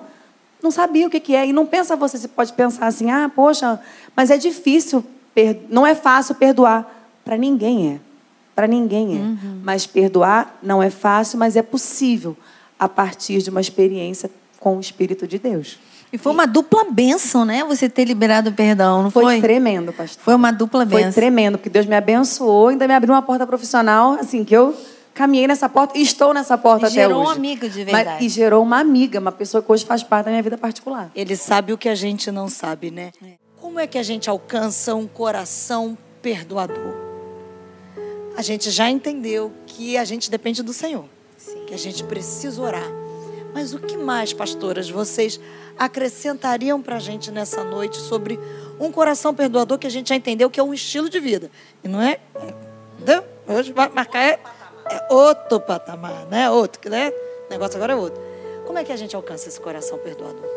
Speaker 4: não sabia o que, que é. E não pensa você, você pode pensar assim, ah, poxa, mas é difícil, não é fácil perdoar. Para ninguém é. Para ninguém é. Uhum. Mas perdoar não é fácil, mas é possível a partir de uma experiência com o Espírito de Deus.
Speaker 2: E foi uma dupla bênção, né? Você ter liberado o perdão, não foi?
Speaker 4: Foi tremendo, pastor.
Speaker 2: Foi uma dupla bênção.
Speaker 4: Foi tremendo, porque Deus me abençoou, ainda me abriu uma porta profissional, assim, que eu caminhei nessa porta e estou nessa porta até hoje.
Speaker 2: Gerou um amigo de verdade.
Speaker 4: Mas, e gerou uma amiga, uma pessoa que hoje faz parte da minha vida particular.
Speaker 1: Ele sabe o que a gente não sabe, né? É. Como é que a gente alcança um coração perdoador? A gente já entendeu que a gente depende do Senhor, Sim. que a gente precisa orar. Mas o que mais, pastoras, vocês acrescentariam para a gente nessa noite sobre um coração perdoador que a gente já entendeu que é um estilo de vida? E não é. Entendeu? Hoje vai marcar é é outro patamar, né? Outro, né? O negócio agora é outro. Como é que a gente alcança esse coração perdoador?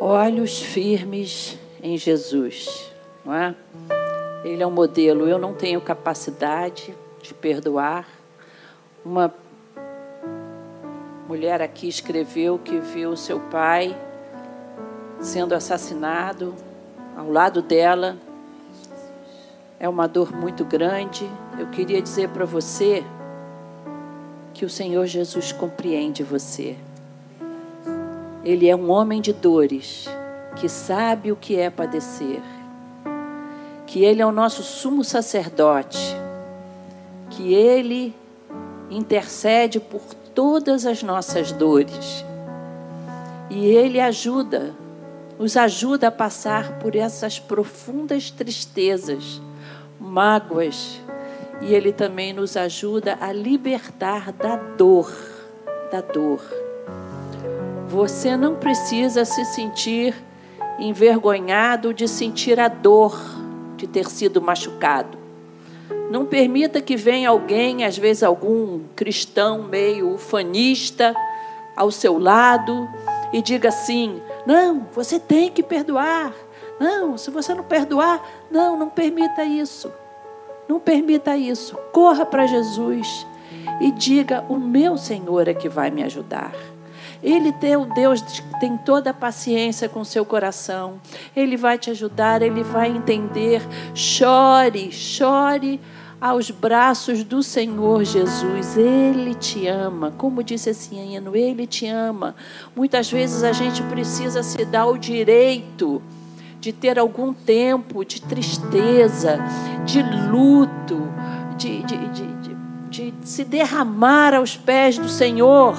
Speaker 3: Olhos firmes em Jesus, não é? Ele é um modelo. Eu não tenho capacidade de perdoar. Uma mulher aqui escreveu que viu seu pai sendo assassinado ao lado dela é uma dor muito grande. Eu queria dizer para você que o Senhor Jesus compreende você. Ele é um homem de dores, que sabe o que é padecer. Que ele é o nosso sumo sacerdote, que ele intercede por todas as nossas dores. E ele ajuda, nos ajuda a passar por essas profundas tristezas mágoas. E Ele também nos ajuda a libertar da dor, da dor. Você não precisa se sentir envergonhado de sentir a dor de ter sido machucado. Não permita que venha alguém, às vezes algum cristão meio ufanista, ao seu lado e diga assim: não, você tem que perdoar. Não, se você não perdoar, não, não permita isso. Não permita isso. Corra para Jesus e diga: O meu Senhor é que vai me ajudar. Ele tem o Deus tem toda a paciência com seu coração. Ele vai te ajudar, ele vai entender. Chore, chore aos braços do Senhor Jesus. Ele te ama. Como disse esse hino, ele te ama. Muitas vezes a gente precisa se dar o direito de ter algum tempo de tristeza, de luto, de, de, de, de, se derramar aos pés do Senhor.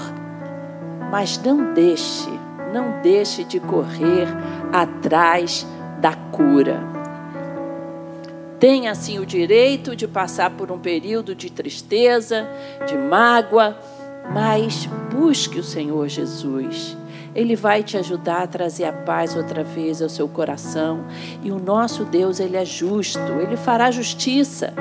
Speaker 3: Mas não deixe, não deixe de correr atrás da cura. Tenha assim o direito de passar por um período de tristeza, de mágoa, mas busque o Senhor Jesus. Ele vai te ajudar a trazer a paz outra vez ao seu coração. E o nosso Deus, ele é justo, ele fará justiça.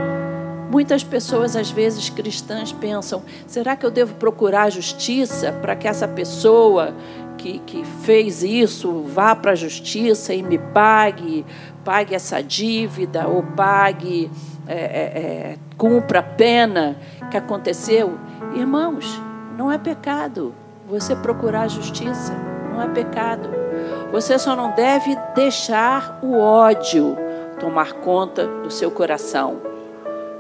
Speaker 3: Muitas pessoas, às vezes cristãs, pensam: será que eu devo procurar justiça para que essa pessoa que, que fez isso vá para a justiça e me pague, pague essa dívida ou pague, é, é, é, cumpra a pena que aconteceu. Irmãos, não é pecado você procurar justiça, não é pecado. Você só não deve deixar o ódio tomar conta do seu coração.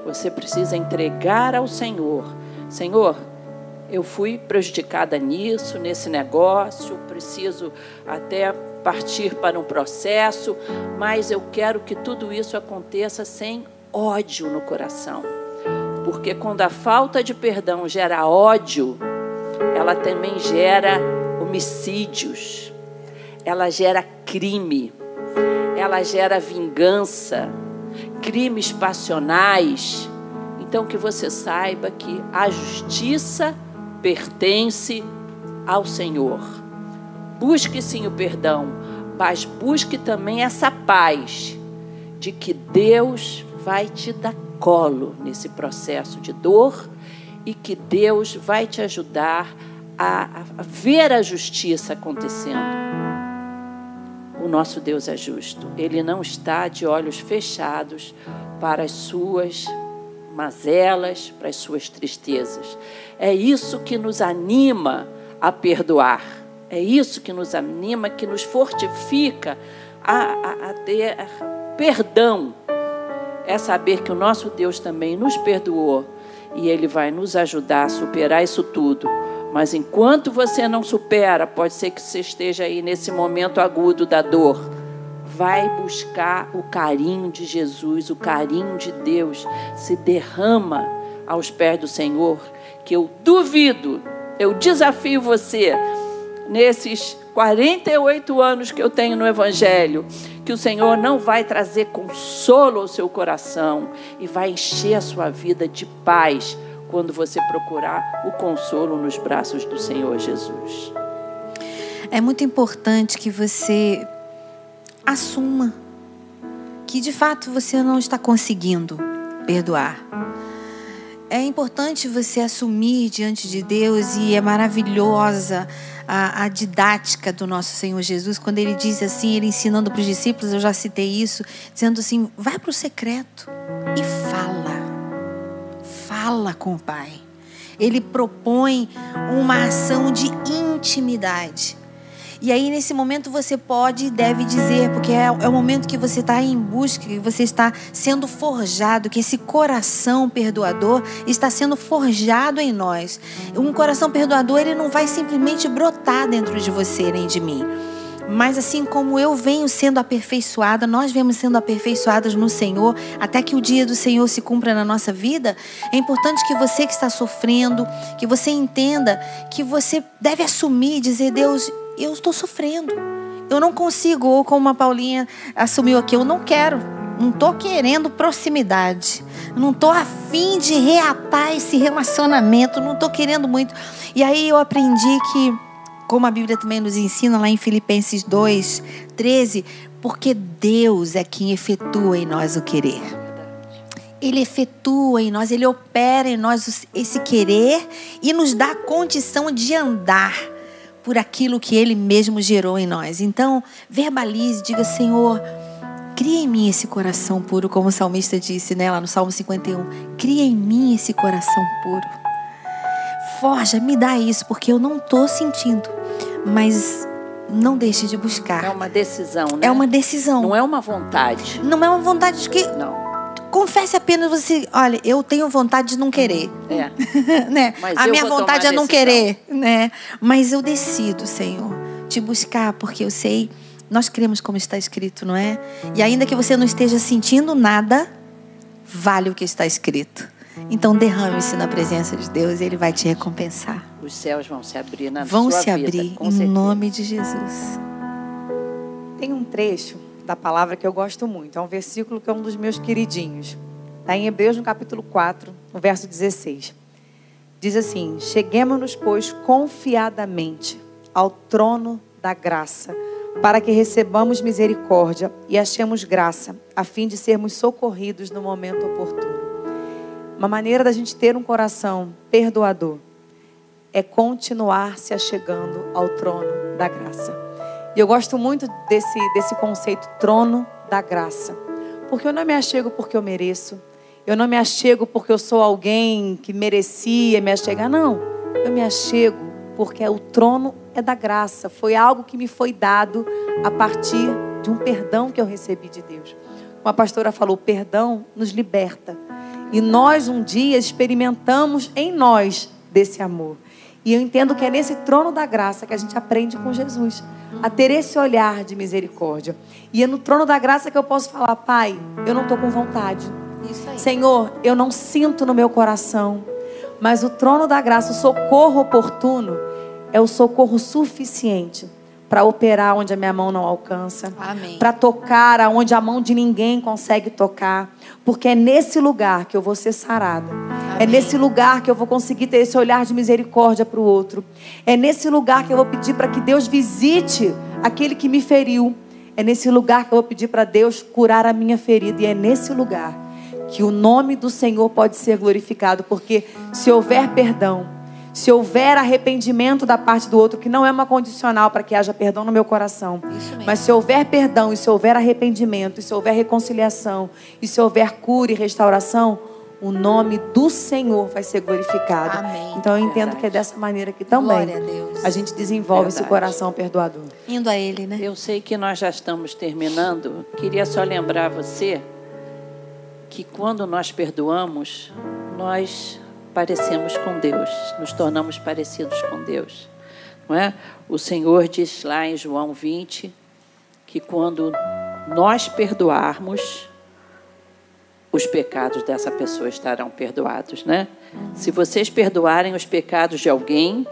Speaker 3: Você precisa entregar ao Senhor. Senhor, eu fui prejudicada nisso, nesse negócio, preciso até partir para um processo, mas eu quero que tudo isso aconteça sem ódio no coração. Porque quando a falta de perdão gera ódio, ela também gera homicídios, ela gera crime, ela gera vingança, crimes passionais. Então que você saiba que a justiça pertence ao Senhor. Busque sim o perdão, mas busque também essa paz de que Deus vai te dar colo nesse processo de dor e que Deus vai te ajudar a, a ver a justiça acontecendo. O nosso Deus é justo. Ele não está de olhos fechados para as suas mazelas, para as suas tristezas. É isso que nos anima a perdoar. É isso que nos anima, que nos fortifica a, a, a ter perdão. É saber que o nosso Deus também nos perdoou e Ele vai nos ajudar a superar isso tudo. Mas enquanto você não supera, pode ser que você esteja aí nesse momento agudo da dor. Vai buscar o carinho de Jesus, o carinho de Deus. Se derrama aos pés do Senhor, que eu duvido, eu desafio você nesses 48 anos que eu tenho no Evangelho, que o Senhor não vai trazer consolo ao seu coração e vai encher a sua vida de paz quando você procurar o consolo nos braços do Senhor Jesus.
Speaker 2: É muito importante que você assuma que de fato você não está conseguindo perdoar. É importante você assumir diante de Deus e é maravilhosa a, a, didática do nosso Senhor Jesus, quando ele diz assim, ele ensinando para os discípulos, eu já citei isso, dizendo assim: vai para o secreto e fala. Fala com o Pai. Ele propõe uma ação de intimidade. E aí, nesse momento, você pode e deve dizer, porque é, é o momento que você está em busca, que você está sendo forjado, que esse coração perdoador está sendo forjado em nós. Um coração perdoador, ele não vai simplesmente brotar dentro de você nem de mim. Mas assim como eu venho sendo aperfeiçoada, nós vemos sendo aperfeiçoadas no Senhor, até que o dia do Senhor se cumpra na nossa vida, é importante que você que está sofrendo, que você entenda que você deve assumir dizer: Deus, eu estou sofrendo. Eu não consigo, ou como a Paulinha assumiu aqui, eu não quero, não estou querendo proximidade, não estou afim de reatar esse relacionamento, não estou querendo muito. E aí eu aprendi que, como a Bíblia também nos ensina lá em Filipenses 2, 13, porque Deus é quem efetua em nós o querer. ele efetua em nós, ele opera em nós esse querer e nos dá a condição de andar por aquilo que ele mesmo gerou em nós. Então, verbalize, diga: Senhor, cria em mim esse coração puro, como o salmista disse né, lá no Salmo 51. Cria em mim esse coração puro. Forja, me dá isso, porque eu não estou sentindo. Mas não deixe de buscar.
Speaker 3: É uma decisão, né?
Speaker 2: É uma decisão.
Speaker 3: Não é uma vontade.
Speaker 2: Não é uma vontade de que.
Speaker 3: Não.
Speaker 2: Confesse apenas você, olha, eu tenho vontade de não querer.
Speaker 3: É.
Speaker 2: né?
Speaker 3: Mas
Speaker 2: a minha vontade é não querer, né? Mas eu decido, Senhor, te buscar, porque eu sei, nós cremos como está escrito, não é? E ainda que você não esteja sentindo nada, vale o que está escrito. Então derrame-se na presença de Deus e ele vai te recompensar.
Speaker 3: Os céus vão se abrir na
Speaker 2: Vão
Speaker 3: sua
Speaker 2: se
Speaker 3: vida,
Speaker 2: abrir
Speaker 3: com
Speaker 2: em
Speaker 3: certeza.
Speaker 2: nome de Jesus.
Speaker 4: Tem um trecho da palavra que eu gosto muito. É um versículo que é um dos meus queridinhos. Está em Hebreus, no capítulo 4, no verso 16. Diz assim: Cheguemos-nos, pois, confiadamente ao trono da graça, para que recebamos misericórdia e achemos graça, a fim de sermos socorridos no momento oportuno. Uma maneira da gente ter um coração perdoador é continuar se achegando ao trono da graça. E eu gosto muito desse, desse conceito trono da graça. Porque eu não me achego porque eu mereço. Eu não me achego porque eu sou alguém que merecia me achegar. Não. Eu me achego porque o trono é da graça. Foi algo que me foi dado a partir de um perdão que eu recebi de Deus. Como a pastora falou, perdão nos liberta. E nós um dia experimentamos em nós desse amor. E eu entendo que é nesse trono da graça que a gente aprende com Jesus a ter esse olhar de misericórdia. E é no trono da graça que eu posso falar, Pai, eu não estou com vontade. Senhor, eu não sinto no meu coração, mas o trono da graça, o socorro oportuno, é o socorro suficiente para operar onde a minha mão não alcança,
Speaker 2: Amém.
Speaker 4: para tocar aonde a mão de ninguém consegue tocar, porque é nesse lugar que eu vou ser sarada. É nesse lugar que eu vou conseguir ter esse olhar de misericórdia para o outro. É nesse lugar que eu vou pedir para que Deus visite aquele que me feriu. É nesse lugar que eu vou pedir para Deus curar a minha ferida. E é nesse lugar que o nome do Senhor pode ser glorificado, porque se houver perdão, se houver arrependimento da parte do outro, que não é uma condicional para que haja perdão no meu coração, mas se houver perdão, e se houver arrependimento, e se houver reconciliação, e se houver cura e restauração, o nome do Senhor vai ser glorificado.
Speaker 2: Amém.
Speaker 4: Então eu entendo
Speaker 3: Verdade.
Speaker 4: que é dessa maneira que também
Speaker 2: a Deus.
Speaker 4: a gente desenvolve esse
Speaker 3: Verdade.
Speaker 4: coração perdoador.
Speaker 2: Indo a ele, né?
Speaker 3: Eu sei que nós já estamos terminando. Queria só lembrar você que quando nós perdoamos, nós parecemos com Deus, nos tornamos parecidos com Deus. Não é? O Senhor diz lá em João 20 que quando nós perdoarmos, os pecados dessa pessoa estarão perdoados, né? Se vocês perdoarem os pecados de alguém,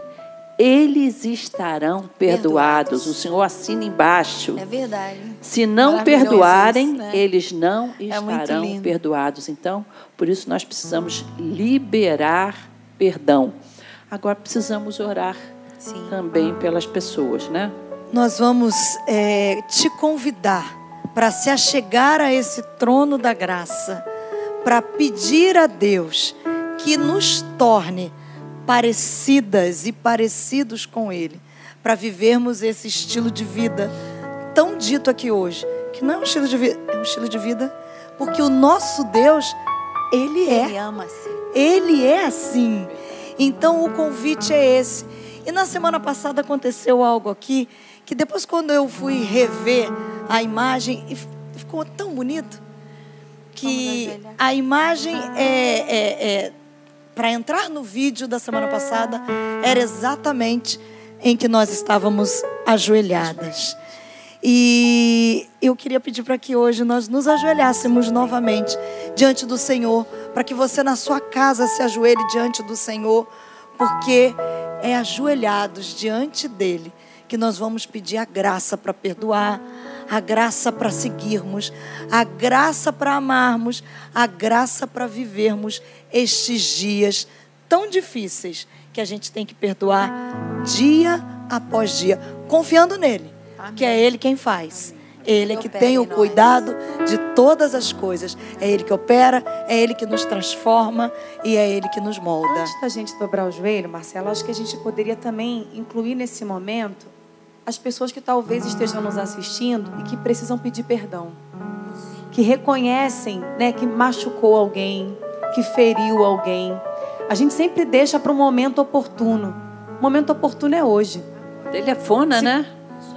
Speaker 3: eles estarão perdoados.
Speaker 2: Perdoados.
Speaker 3: O Senhor assina embaixo.
Speaker 2: É verdade.
Speaker 3: Se não perdoarem,
Speaker 2: né?
Speaker 3: eles não
Speaker 2: É
Speaker 3: estarão perdoados. Então, por isso nós precisamos liberar perdão. Agora precisamos orar
Speaker 2: Sim.
Speaker 3: também pelas pessoas, né?
Speaker 1: Nós vamos é, te convidar para se achegar a esse trono da graça, para pedir a Deus que nos torne parecidas e parecidos com Ele, para vivermos esse estilo de vida tão dito aqui hoje, que não é um estilo de vida, é um estilo de vida, porque o nosso Deus, Ele é.
Speaker 2: Ele ama-se.
Speaker 1: Ele é assim. Então o convite é esse. E na semana passada aconteceu algo aqui que depois quando eu fui rever a imagem e ficou tão bonito que a imagem é, é, é para entrar no vídeo da semana passada era exatamente em que nós estávamos ajoelhadas. E eu queria pedir para que hoje nós nos ajoelhássemos novamente diante do Senhor, para que você na sua casa se ajoelhe diante do Senhor, porque é ajoelhados diante dele que nós vamos pedir a graça para perdoar, a graça para seguirmos, a graça para amarmos, a graça para vivermos estes dias tão difíceis que a gente tem que perdoar dia após dia, confiando nele, que é ele quem faz. Ele é que tem o cuidado de todas as coisas. É Ele que opera, é Ele que nos transforma e é Ele que nos molda.
Speaker 4: Antes da gente dobrar o joelho, Marcela, acho que a gente poderia também incluir nesse momento as pessoas que talvez estejam nos assistindo e que precisam pedir perdão. Que reconhecem né, que machucou alguém, que feriu alguém. A gente sempre deixa para o momento oportuno. O momento oportuno é hoje.
Speaker 3: Telefona, Se... né?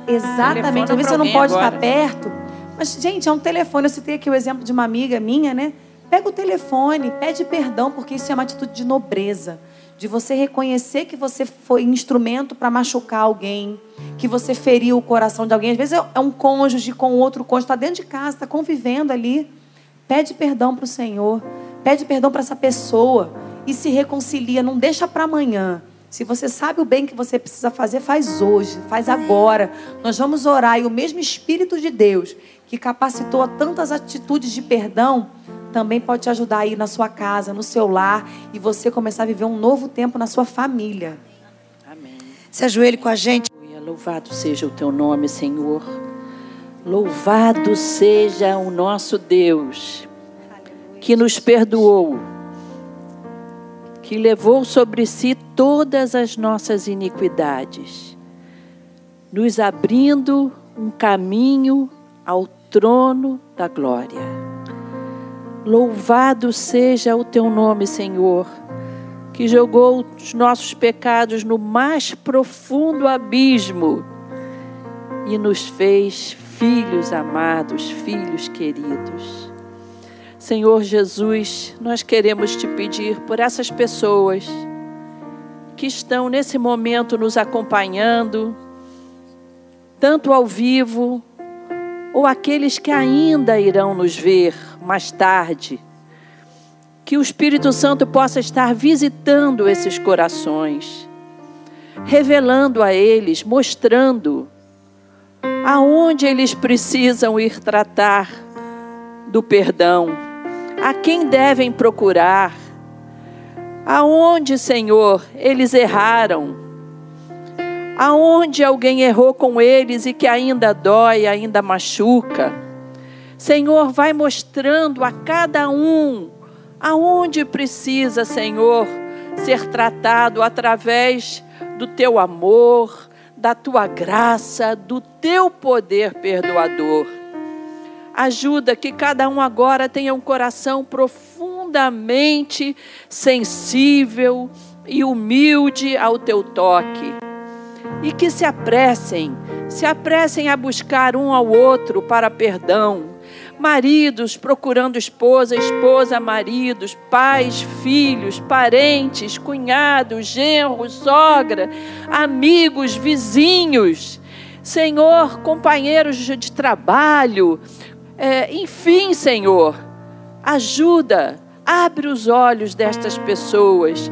Speaker 4: Exatamente. Talvez você não pode agora. estar perto. Mas, gente, é um telefone. Eu citei aqui o exemplo de uma amiga minha, né? Pega o telefone, pede perdão, porque isso é uma atitude de nobreza. De você reconhecer que você foi instrumento para machucar alguém, que você feriu o coração de alguém. Às vezes é um cônjuge com outro cônjuge, está dentro de casa, está convivendo ali. Pede perdão para o Senhor. Pede perdão para essa pessoa e se reconcilia. Não deixa para amanhã. Se você sabe o bem que você precisa fazer, faz hoje, faz agora. Nós vamos orar e o mesmo Espírito de Deus que capacitou a tantas atitudes de perdão também pode te ajudar aí na sua casa, no seu lar e você começar a viver um novo tempo na sua família.
Speaker 1: Amém. Se ajoelhe com a gente.
Speaker 3: Louvado seja o teu nome, Senhor. Louvado seja o nosso Deus que nos perdoou que levou sobre si todas as nossas iniquidades, nos abrindo um caminho ao trono da glória. Louvado seja o teu nome, Senhor, que jogou os nossos pecados no mais profundo abismo e nos fez filhos amados, filhos queridos. Senhor Jesus, nós queremos te pedir por essas pessoas que estão nesse momento nos acompanhando, tanto ao vivo, ou aqueles que ainda irão nos ver mais tarde. Que o Espírito Santo possa estar visitando esses corações, revelando a eles, mostrando aonde eles precisam ir tratar do perdão a quem devem procurar? Aonde, Senhor, eles erraram? Aonde alguém errou com eles e que ainda dói, ainda machuca? Senhor, vai mostrando a cada um aonde precisa, Senhor, ser tratado através do teu amor, da tua graça, do teu poder perdoador. Ajuda que cada um agora tenha um coração profundamente sensível e humilde ao teu toque. E que se apressem, se apressem a buscar um ao outro para perdão. Maridos procurando esposa, esposa, maridos, pais, filhos, parentes, cunhados, genros, sogra, amigos, vizinhos. Senhor, companheiros de trabalho, é, enfim, Senhor, ajuda, abre os olhos destas pessoas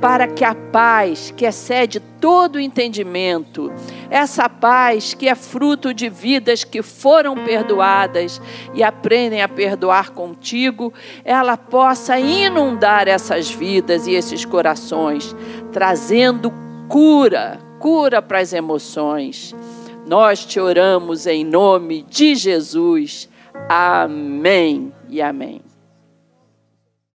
Speaker 3: para que a paz que excede todo entendimento, essa paz que é fruto de vidas que foram perdoadas e aprendem a perdoar contigo, ela possa inundar essas vidas e esses corações, trazendo cura, cura para as emoções. Nós te oramos em nome de Jesus. Amém e amém.